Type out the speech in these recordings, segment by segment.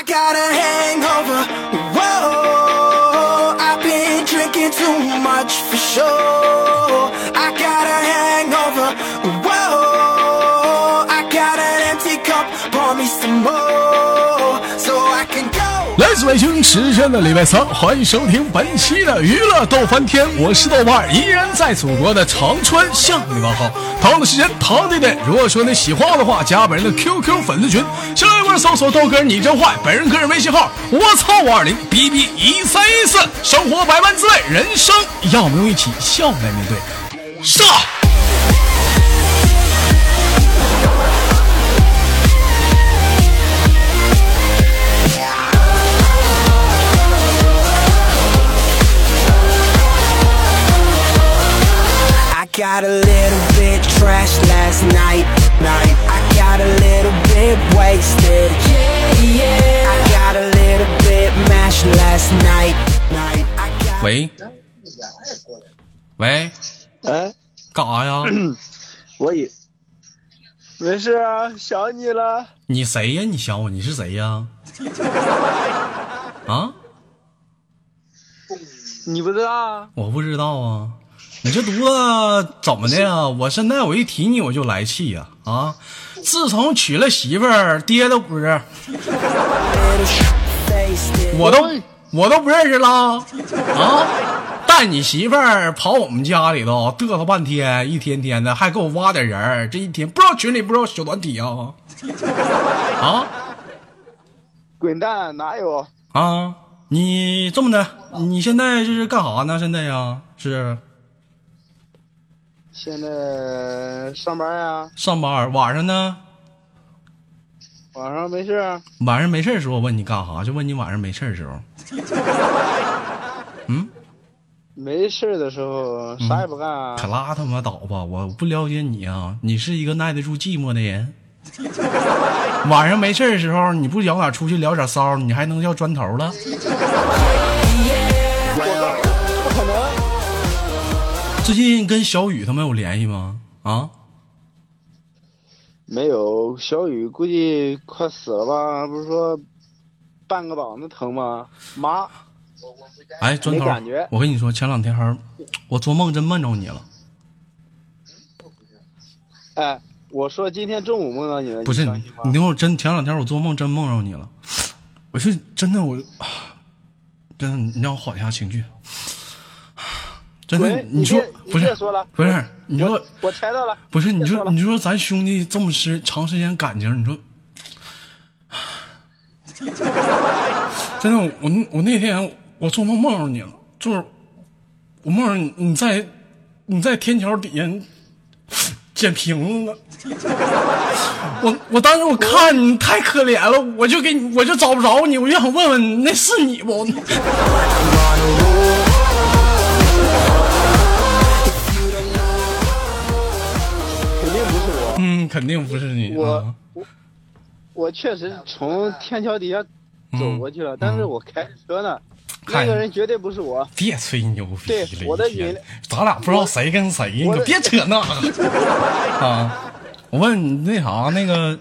I got a hangover. Whoa, I've been drinking too much for sure. I got a hangover. Whoa, I got an empty cup. Pour me some more 自北京时间的礼拜三，欢迎收听本期的娱乐逗翻天，我是豆瓣儿，依然在祖国的长春向你们好。同样的时间，同样的，如果说你喜欢我的话，加本人的 QQ 粉丝群，下一位搜索豆哥你真坏，本人个人微信号我操五二零 B B 一三一四，生活百般滋味，人生要我们用一起笑来面对，上。Got a little bit trashed last night. Night. I got a little bit wasted. Yeah, yeah. I got a little bit mashed last night. Night. I got 喂，喂，哎，干啥呀？我也没事啊，想你了。你谁呀？你想我？你是谁呀？啊？你不知道啊？我不知道啊。你这犊子怎么的呀？我现在我一提你我就来气呀！啊！自从娶了媳妇儿，爹都不是，我都我都不认识了啊！带你媳妇儿跑我们家里头嘚瑟半天，一天天的还给我挖点人儿，这一天不知道群里不知道小团体啊啊 滚蛋，哪有？啊！你这么的，你现在这是干啥呢？现在呀，是现在上班呀，上班，晚上呢？晚上没事啊。晚上没事的时候我问你干啥？就问你晚上没事的时候。嗯没事的时候啥也不干啊。可拉他妈倒吧！我不了解你啊，你是一个耐得住寂寞的人。晚上没事的时候，你不想哪出去聊点骚，你还能叫砖头了？最近跟小雨他们有联系吗？啊？没有。小雨估计快死了吧？不是说半个膀子疼吗？妈，哎，砖头没感觉，我跟你说，前两天我做梦真梦着你了。哎，我说今天中午梦到你了，不是你你相信吗？你听我真前两天我做梦真梦着你了，我是真的我，真的你让我缓一下情绪。真的，你说不是不是？你说我我猜到了，不是？你说你说咱兄弟这么时长时间感情，你说，真的，我我那天我做梦梦着你了，就是我梦着你你在你在天桥底下捡瓶子呢。我我当时我看你太可怜了，我就给你我就找不着你，我就想问问那是你不？嗯，肯定不是你。我啊我我确实从天桥底下走过去了，但是我开车呢，看那个人绝对不是我。别吹牛逼对了，我的咱俩不知道谁跟谁，你可别扯那个 啊！我问你那啥，那个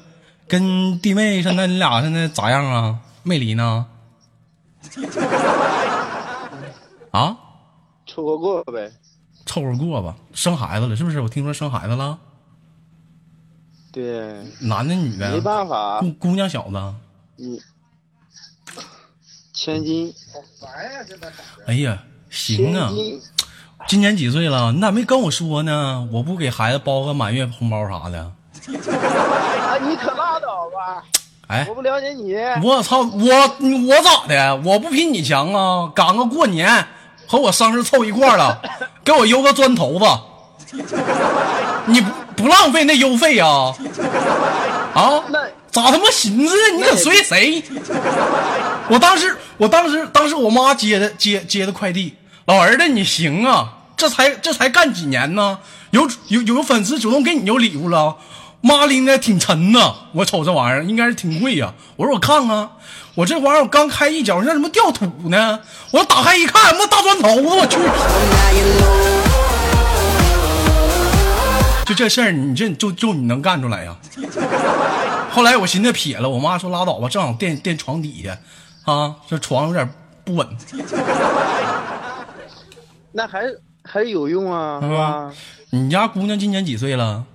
跟弟妹现在你俩现在咋样啊？没离呢？啊，凑合过呗。凑合过吧。生孩子了是不是？我听说生孩子了，对，男的女的？没办法，姑姑娘小子？你千金，哎呀，行啊今年几岁了？你咋没跟我说呢？我不给孩子包个满月红包啥的。啊，你可拉倒吧！哎我，不了解你，我操，我我咋的？我不比你强啊！赶个过年和我生日凑一块了，给我邮个砖头子，你不不浪费那邮费呀、啊？啊？那咋他妈寻思？你可随谁？我当时，我当时，当时我妈接的接接的快递，老儿子你行啊，这才这才干几年呢？有有有粉丝主动给你邮礼物了，妈拎的挺沉呐，我瞅这玩意儿应该是挺贵呀、我说我看看，我这玩意儿我刚开一脚，那怎么掉土呢？我打开一看，妈大砖头子，我去！这事儿，你这就就你能干出来呀？后来我寻思撇了，我妈说拉倒吧，正好垫垫床底下，啊，这床有点不稳，那还还有用啊，是吧？你家姑娘今年几岁了？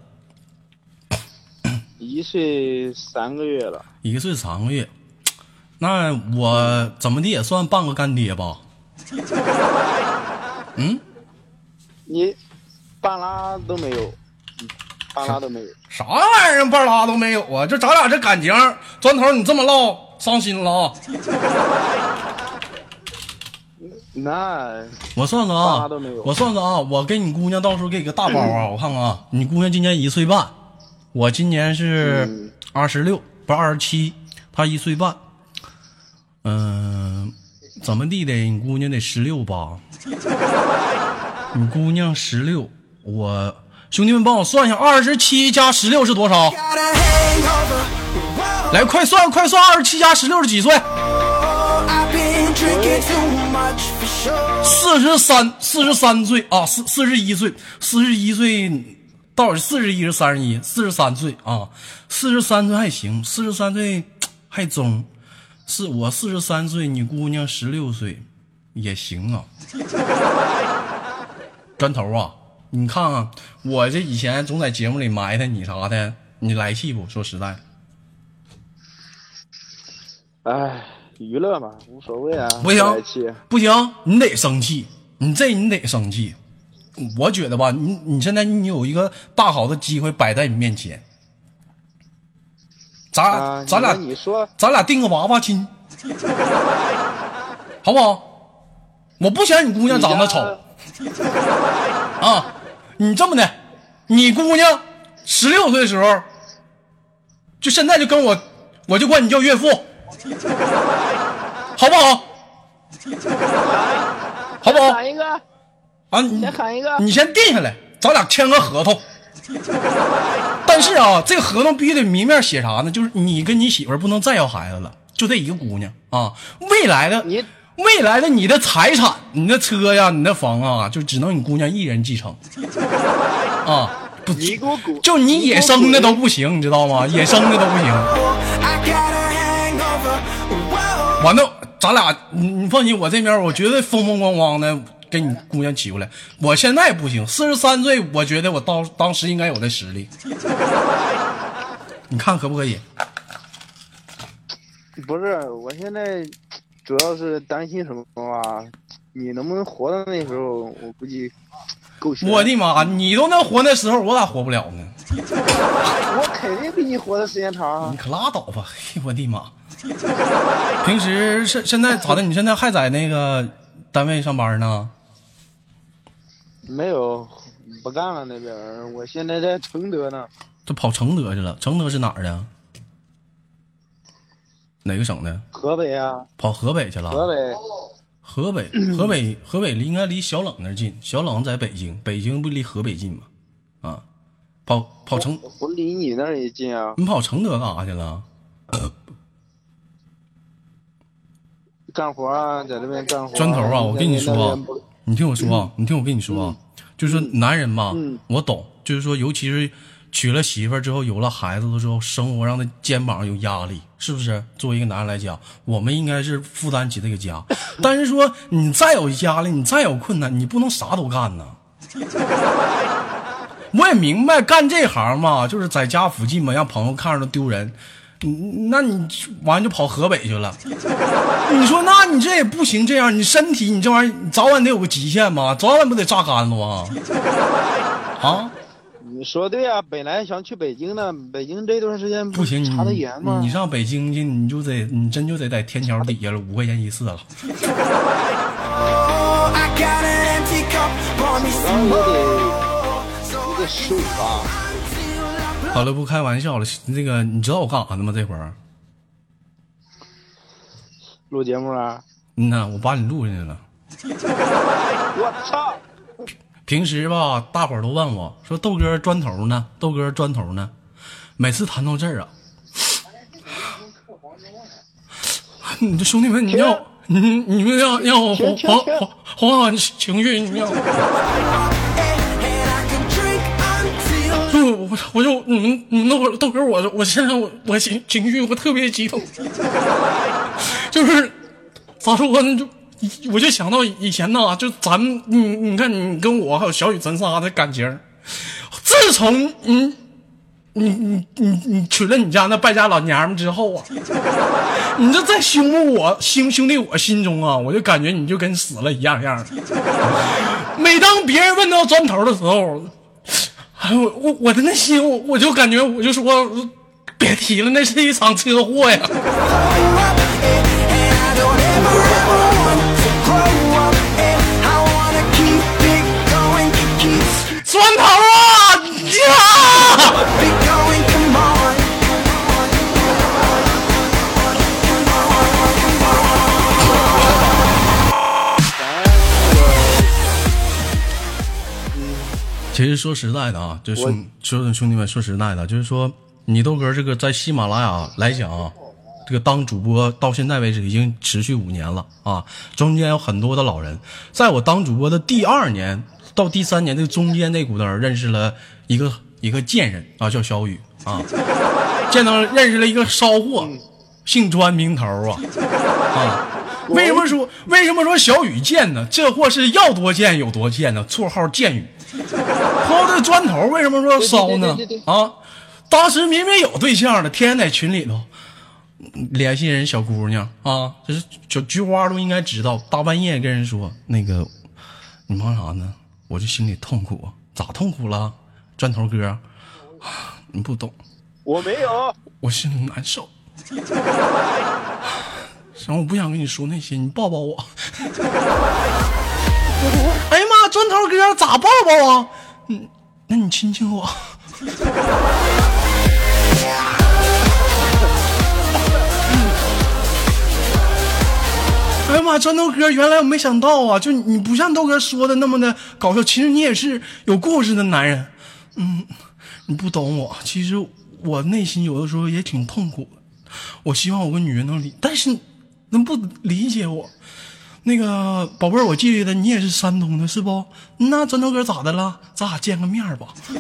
一岁三个月了，一岁三个月，那我怎么的也算半个干爹吧？嗯，你半拉都没有，半拉都没有。啥玩意儿半拉都没有啊？就咱俩这感情，砖头你这么唠，伤心了啊！那我算算啊我算算啊，我给你姑娘到时候给个大包啊，我看看啊，你姑娘今年一岁半，我今年是嗯二十六，不是二十七，她一岁半，嗯、怎么地的？你姑娘得十六吧？你姑娘十六，我兄弟们帮我算一下，二十七加十六是多少？来，快算快算，二十七加十六是几岁？四十三，四十三岁啊，四四十一岁，四十一岁，到底四十一是三十一？四十三岁啊，四十三岁还行，四十三岁 还中，是我四十三岁，你姑娘十六岁，也行啊。砖头啊，你看看我这以前总在节目里埋汰你啥的，你来气不？说实在，哎，娱乐嘛，无所谓啊。不行不行，你得生气，你这你得生气。我觉得吧，你你现在你有一个大好的机会摆在你面前，咱、啊！咱俩你你说咱俩定个娃娃亲，好不好？我不嫌你姑娘长得丑啊，你这么的，你姑娘十六岁的时候，就现在就跟我，我就管你叫岳父，好不好？好不好？喊一个，啊，你先喊一个。你先定下来，咱俩签个合同。但是啊，这个合同必须得明面写啥呢？就是你跟你媳妇儿不能再要孩子了，就这一个姑娘啊。未来的你未来的你的财产，你的车呀，你的房啊，就只能你姑娘一人继承 啊。不！就你野生的都不行，你知道吗？野生的都不行。完了，咱俩你你放心，我这边我绝对风风光光的给你姑娘娶过来。我现在不行，四十三岁，我觉得我当当时应该有的实力。你看可不可以？不是，我现在主要是担心什么啊？你能不能活到那时候？我估计够呛。我的妈，你都能活那时候，我咋活不了呢？我肯定比你活的时间长啊你！可拉倒吧！嘿，我的妈！平时现现在咋的？你现在还在那个单位上班呢？没有，不干了那边儿。我现在在承德呢。这跑承德去了？承德是哪儿的？哪个省的？河北啊，跑河北去了？河北。河北，河北，河北离应该离小冷那儿近。小冷在北京，北京不离河北近吗？啊，跑跑承，我离你那儿也近啊。你跑承德干啥去了？干活啊，在这边干活。砖头啊，我跟你说你听我说啊，你听我跟你说啊，就是说男人吧，嗯我懂，就是说，尤其是娶了媳妇儿之后，有了孩子了之后，生活上的肩膀有压力，是不是？作为一个男人来讲，我们应该是负担起这个家。但是说你再有压力，你再有困难，你不能啥都干呐。我也明白，干这行嘛，就是在家附近嘛，让朋友看着都丢人。嗯那你完就跑河北去了。你说，那你这也不行，这样你身体你这玩意儿，早晚得有个极限吧？早晚不得榨干了 啊？啊，说对啊，本来想去北京的，北京这段时间不行，查严吗？你上北京去，你就得你真就得在天桥底下了，五块钱一次了。Oh。好了，不开玩笑了。那个，你知道我干啥呢吗？这会儿，录节目啊！嗯呐，我把你录进去了。我操！平时吧，大伙儿都问我说：“豆哥砖头呢？豆哥砖头呢？”每次谈到这儿啊，你这兄弟们，你要你你们要让我缓缓缓缓缓情绪，你要我我我就你们你们都都给我，我现在我我情情绪我特别激动，就是咋说呢？就我就想到以前呐，就咱你你看你跟我还有小雨咱仨的感情，自从你你你你你娶了你家那败家老娘们之后啊，你这在兄弟我兄兄弟我心中啊，我就感觉你就跟死了一样一样的。每当别人问到砖头的时候。哎，我我我的内心，我我就感觉，我就说，别提了，那是一场车祸呀！其实说实在的啊，就兄说兄弟们说实在的，就是说你豆哥这个在喜马拉雅来讲啊，这个当主播到现在为止已经持续五年了啊，中间有很多的老人，在我当主播的第二年到第三年这中间那股儿认识了一个一个贱人啊，叫小雨啊，见到认识了一个骚货，姓专名头啊啊。为什么说为什么说小雨贱呢？这货是要多贱有多贱呢？绰号贱雨。抛这砖头为什么说烧呢？啊，当时明明有对象的，天天在群里头联系人小姑娘啊，这是小菊花都应该知道。大半夜跟人说那个，你忙啥呢？我这心里痛苦，咋痛苦了？砖头哥，你不懂，我没有，我心里难受。行，我不想跟你说那些，你抱抱我。哎呀妈，砖头哥咋抱抱啊？嗯，那你亲亲我。哎呀妈，砖头哥，原来我没想到啊，就你不像豆哥说的那么的搞笑，其实你也是有故事的男人。嗯，你不懂我，其实我内心有的时候也挺痛苦的。我希望我个女人能理，但是。能不理解我？那个宝贝儿，我记得你也是山东的，是不？那砖头哥咋的了？咱俩见个面吧。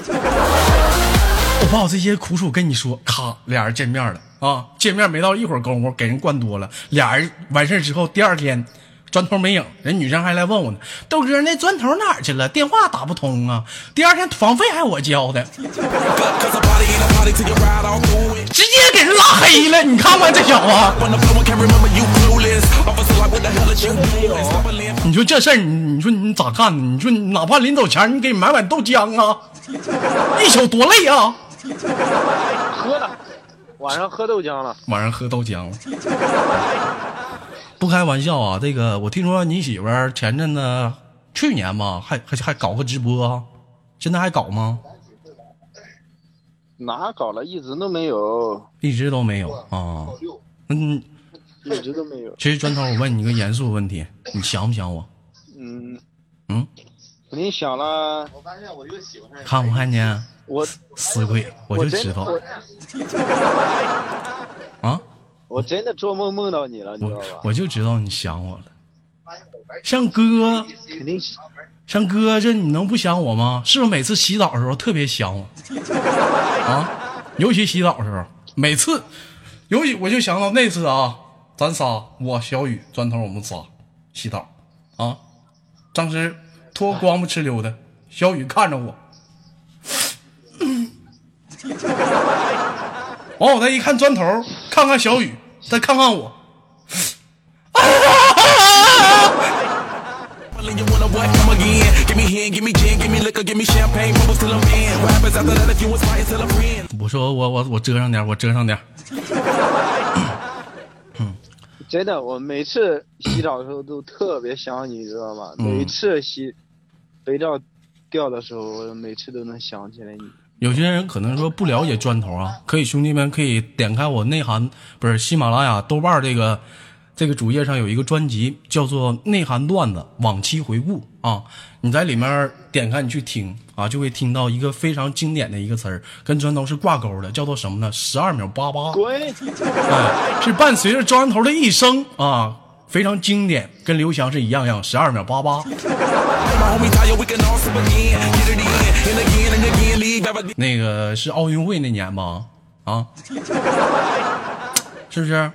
我把我这些苦楚跟你说，咔，俩人见面了啊！见面没到一会儿功夫，给人灌多了。俩人完事之后，第二天。砖头没影，人女生还来问我呢。豆哥，那砖头哪儿去了？电话打不通啊！第二天房费还我交的，直接给人拉黑了。你看看这小子，你说这事儿，你你说你咋干呢？你说哪怕临走前你给你买碗豆浆啊，一宿多累啊！喝了，晚上喝豆浆了。晚上喝豆浆了。不开玩笑啊，这个我听说你媳妇儿前阵子去年吧，还还还搞个直播，现在还搞吗？哪搞了？一直都没有，一直都没有啊。嗯，一直都没有。其实砖头，我问你一个严肃问题，你想不想我？嗯嗯，肯定想了。我发现我就喜欢看不看见？我死鬼，我就知道。啊。我真的做梦梦到你了，你知道吧？我就知道你想我了，像哥，肯定像哥这你能不想我吗？是不是每次洗澡的时候特别想我？啊，尤其洗澡的时候，每次，尤其我就想到那次啊，咱仨，我小雨砖头，我们仨洗澡，啊，当时脱光不哧溜的，小雨看着我，完我再一看砖头，看看小雨。再看看我，我说我我我遮上点，我遮上点。嗯，真的，我每次洗澡的时候都特别想你，知道吗？每次洗肥皂掉的时候，我每次都能想起来你。有些人可能说不了解砖头啊，可以兄弟们可以点开我内涵不是喜马拉雅豆瓣这个这个主页上有一个专辑叫做内涵段子往期回顾啊，你在里面点开你去听啊，就会听到一个非常经典的一个词儿，跟砖头是挂钩的，叫做什么呢？十二秒八八，滚！哎，是伴随着砖头的一生啊，非常经典，跟刘翔是一样样，十二秒八八。那个是奥运会那年吧？啊，是不是？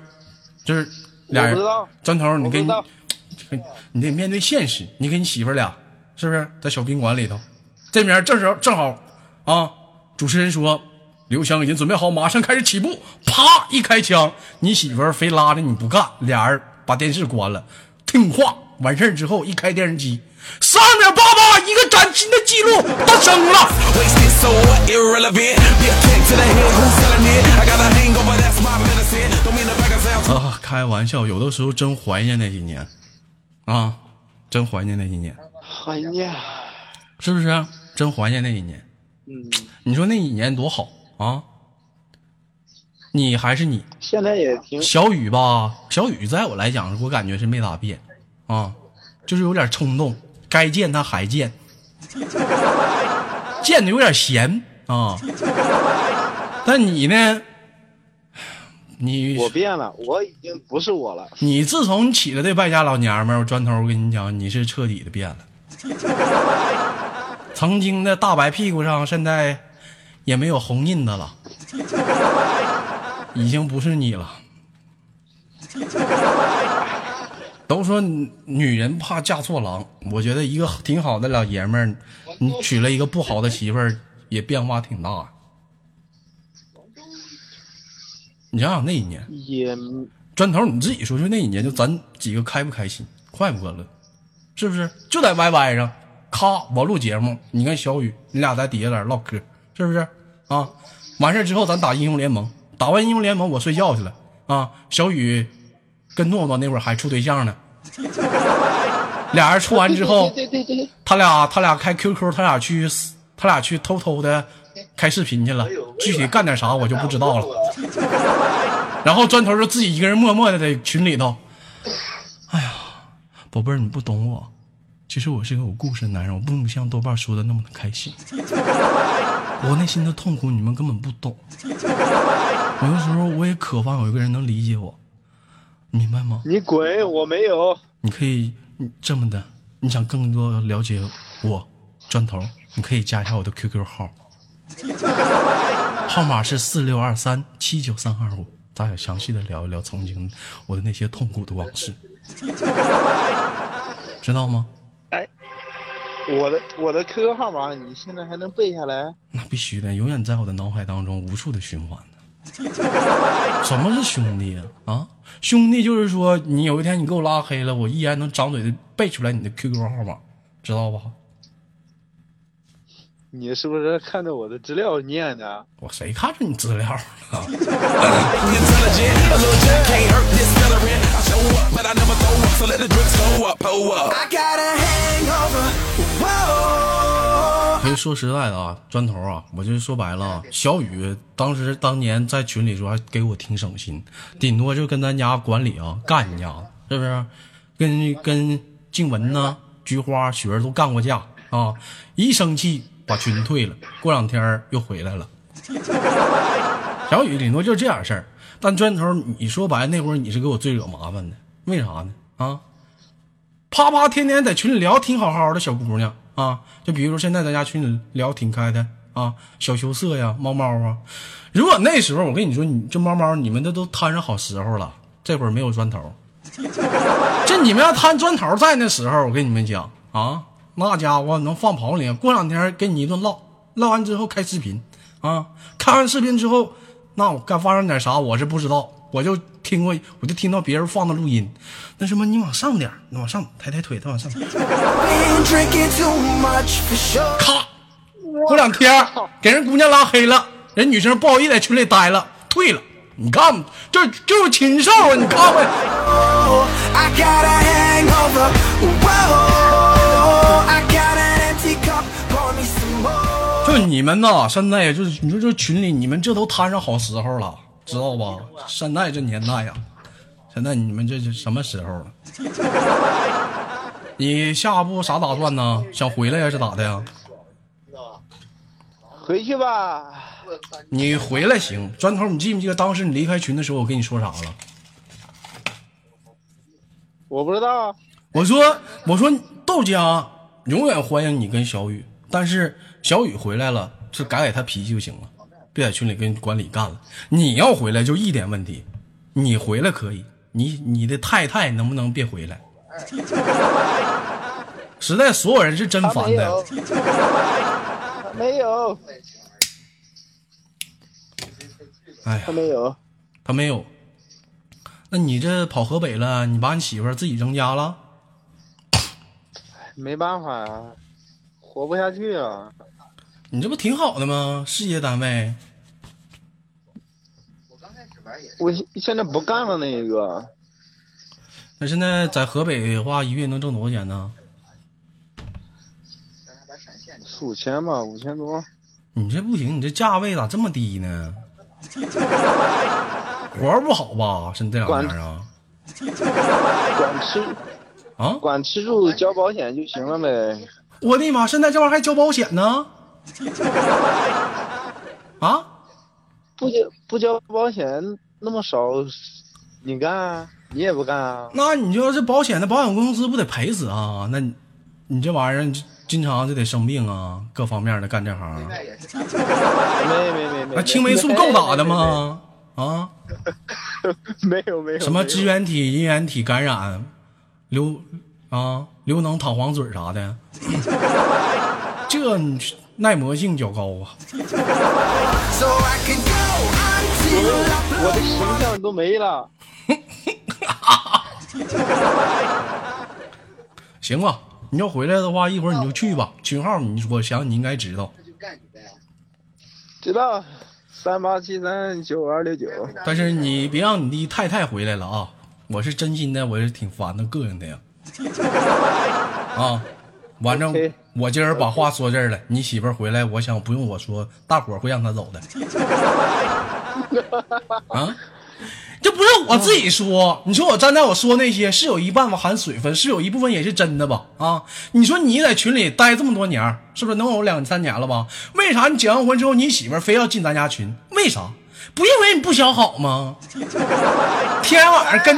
就是俩人砖头，你跟你得面对现实，你跟你媳妇俩是不是在小宾馆里头？这边正时正好啊，主持人说刘翔已经准备好，马上开始起步，啪一开枪，你媳妇儿非拉着你不干，俩人把电视关了，听话。完事儿之后一开电视机，十二秒八八，一个崭新的记录诞生了。啊，开玩笑，有的时候真怀念那几年啊，真怀念那几年，怀念，是不是？真怀念那几年。嗯，你说那一年多好啊。你还是你，现在也挺小雨吧？小雨在我来讲，我感觉是没咋变啊，就是有点冲动，该见他还见，见的有点闲啊。但你呢？你我变了，我已经不是我了。你自从起了这败家老娘们儿，我砖头，我跟你讲，你是彻底的变了。曾经的大白屁股上，现在也没有红印子了，已经不是你了。都说女人怕嫁错郎，我觉得一个挺好的老爷们，你娶了一个不好的媳妇儿，也变化挺大。你想想那一年，也砖头，你自己说说那一年，就咱几个开不开心，快不快乐，是不是？就在 YY 上，咔，我录节目，你跟小雨，你俩在底下在那唠嗑，是不是？啊，完事之后咱打英雄联盟，打完英雄联盟我睡觉去了。啊。小雨跟诺诺那会儿还处对象呢，俩人处完之后，对对对对，他俩他俩开 QQ，他俩去他俩去偷偷的开视频去了，具体干点啥我就不知道了。然后砖头就自己一个人默默的在群里头，哎呀，宝贝儿，你不懂我，其实我是个有故事的男人，我不能像豆瓣说的那么的开心，我内心的痛苦你们根本不懂。有的时候我也渴望有一个人能理解我，明白吗？你滚！我没有。你可以这么的，你想更多了解我，砖头，你可以加一下我的 QQ 号，号码是四六二三七九三二五，咱俩详细的聊一聊曾经我的那些痛苦的往事，知道吗？哎，我的我的 QQ 号码你现在还能背下来？那必须的，永远在我的脑海当中无数的循环呢。什么是兄弟呀、啊？兄弟就是说，你有一天你给我拉黑了，我依然能张嘴的背出来你的 QQ 号码，知道吧？你是不是看着我的资料念的？我谁看着你资料了？可以说实在的啊，砖头啊，我就说白了啊，小雨当时当年在群里说还给我挺省心，顶多就跟咱家管理啊干一架，是不是？跟跟静雯呐、菊花、雪儿都干过架啊，一生气把群退了，过两天又回来了。小雨顶多就这点事儿，但砖头，你说白了那会儿你是给我最惹麻烦的，为啥呢？啊，啪啪天天在群里聊挺好好的小姑娘啊，就比如说现在咱家群里聊挺开的啊，小羞涩呀，猫猫啊。如果那时候我跟你说，你这猫猫你们这都摊上好时候了，这会儿没有砖头，这你们要摊砖头在那时候，我跟你们讲啊，那家伙能放跑你，过两天给你一顿唠，唠完之后开视频啊，开完视频之后，那我该发生点啥我是不知道，我就听过，我就听到别人放的录音，那什么你往上点儿，你往上抬抬腿，再往上.咔，过两天给人姑娘拉黑了，人女生不好意思在群里待了，退了。你看，这就是禽兽啊！你看看，Oh. 就你们呐，现在就是你说这群里，你们这都摊上好时候了，知道吧？现在这年代呀，现在你们这是什么时候了？你下一步啥打算呢？想回来呀，是咋的呀？回去吧。你回来行，砖头，你记不记得当时你离开群的时候，我跟你说啥了？我不知道啊。我说我说豆家永远欢迎你跟小雨，但是小雨回来了是改改他脾气就行了，别在群里跟管理干了。你要回来就一点问题，你回来可以，你你的太太能不能别回来？实在所有人是真烦的没有，，哎呀他，没有。他没有。那你这跑河北了，你把你媳妇儿自己扔家了？没办法呀、活不下去啊。你这不挺好的吗？事业单位，我现现在不干了那个，那现在在河北的话，一月能挣多少钱呢？四五千吧，五千多。你这不行，你这价位咋这么低呢？活儿不好吧？是你这两天啊？管吃啊！管吃住交保险就行了呗。我的妈！现在这玩意儿还交保险呢？啊？不交不交保险那么少，你干啊？你也不干啊？那你就这保险的保险公司不得赔死啊？那你你这玩意儿你经常就得生病啊，各方面的干这行，没没没没。那青霉素够打的吗？啊？没有没有。什么支原体、衣原体感染，流啊流脓、淌黄水啥的，这耐磨性较高啊。我的形象都没了。行吧，你要回来的话，一会儿你就去吧。群号你我想你应该知道，知道，三八七三九二六九。但是你别让你的太太回来了啊！我是真心的，我是挺烦的膈应的呀。啊，反正我今儿把话说这儿了，你媳妇儿回来，我想不用我说，大伙儿会让她走的。啊，这不是我自己说，你说我站在我说那些是有一半吧含水分，是有一部分也是真的吧？啊，你说你在群里待这么多年，是不是能有两三年了吧？为啥你结完婚之后，你媳妇儿非要进咱家群？为啥？不因为你不想好吗？天 天晚上跟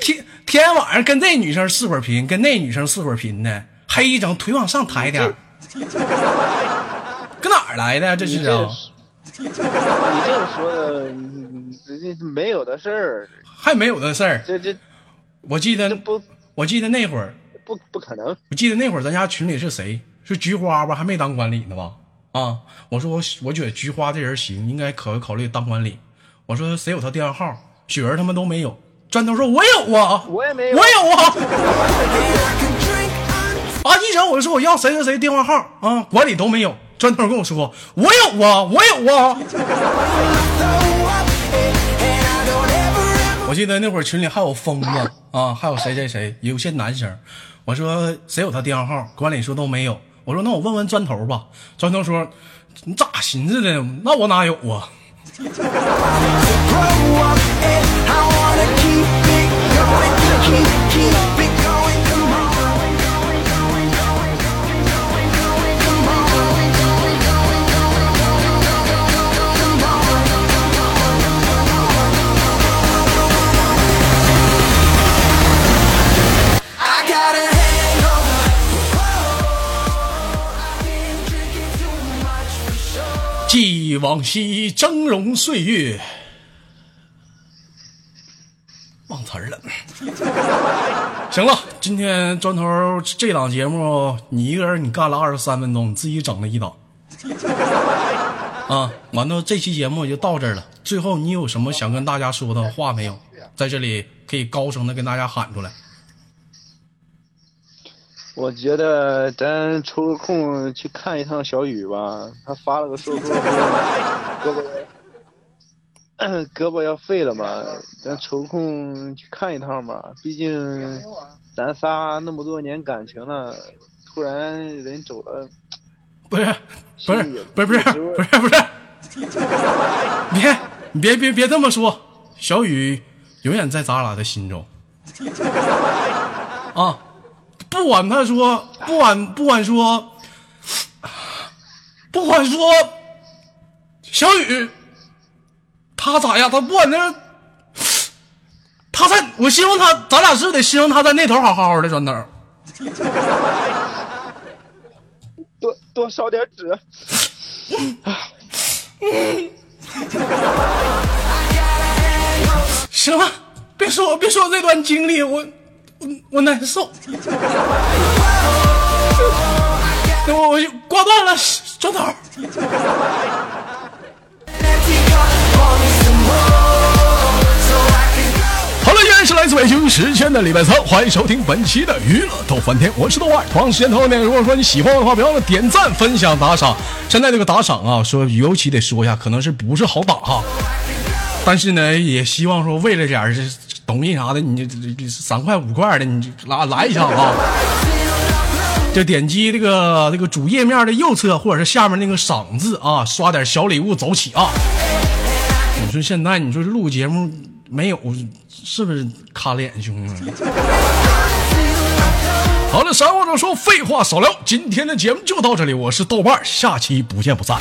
天天天晚上跟这女生四会儿频，跟那女生四会儿频的，黑一整腿往上抬点儿，搁哪儿来的？这是啊，你这说的，这这没有的事儿，还没有的事儿。这这我记得不我记得那会儿，不不可能。我记得那会儿咱家群里是谁？是菊花吧？还没当管理呢吧？啊！我说我我觉得菊花这人行，应该考考虑当管理。我说谁有他电话号？雪儿他们都没有。砖头说：“我有啊，我也没有我有啊。啊！一整我就说我要谁谁谁电话号啊，管理都没有。砖头跟我说：“我有啊，我有啊。我记得那会儿群里还有疯子啊，还有谁谁谁，有些男生。我说谁有他电话号？管理说都没有。我说那我问问砖头吧。砖头说你咋寻思的？那我哪有啊？记忆往昔峥嵘岁月，忘词儿了。行了，今天砖头这档节目，你一个人你干了二十三分钟，你自己整了一档。啊，完了，这期节目就到这儿了。最后，你有什么想跟大家说的话没有？在这里可以高声的跟大家喊出来。我觉得咱抽个空去看一趟小雨吧，他发了个说说胳膊 胳膊要废了嘛，咱抽空去看一趟吧。毕竟咱仨那么多年感情了，突然人走了，不是，不是，不是，不是，不是，不是，别，你别别别这么说，小雨永远在咱俩的心中啊！不管他说，不管不管说，不管说，小雨他咋样？他不管那，他在我希望他，咱俩是得希望他在那头好好的转头？多多烧点纸。行了，别说别说这段经历，我我难受。那我我就挂断了，转头。好了，依然是来自北京时间的礼拜三，欢迎收听本期的娱乐逗翻天，我是豆瓣。同样时间同样点，如果说你喜欢我的话，别忘了点赞、分享、打赏。现在这个打赏啊，说尤其得说一下，可能是不是好打哈，但是呢，也希望说为了点儿这抖音啥的，你这这三块五块的，你就来来一下啊。就点击这个这个主页面的右侧，或者是下面那个赏字啊，刷点小礼物走起啊！你说现在你说录节目没有，是不是卡脸兄弟们？好了，三话少说，废话少聊，今天的节目就到这里，我是豆瓣，下期不见不散。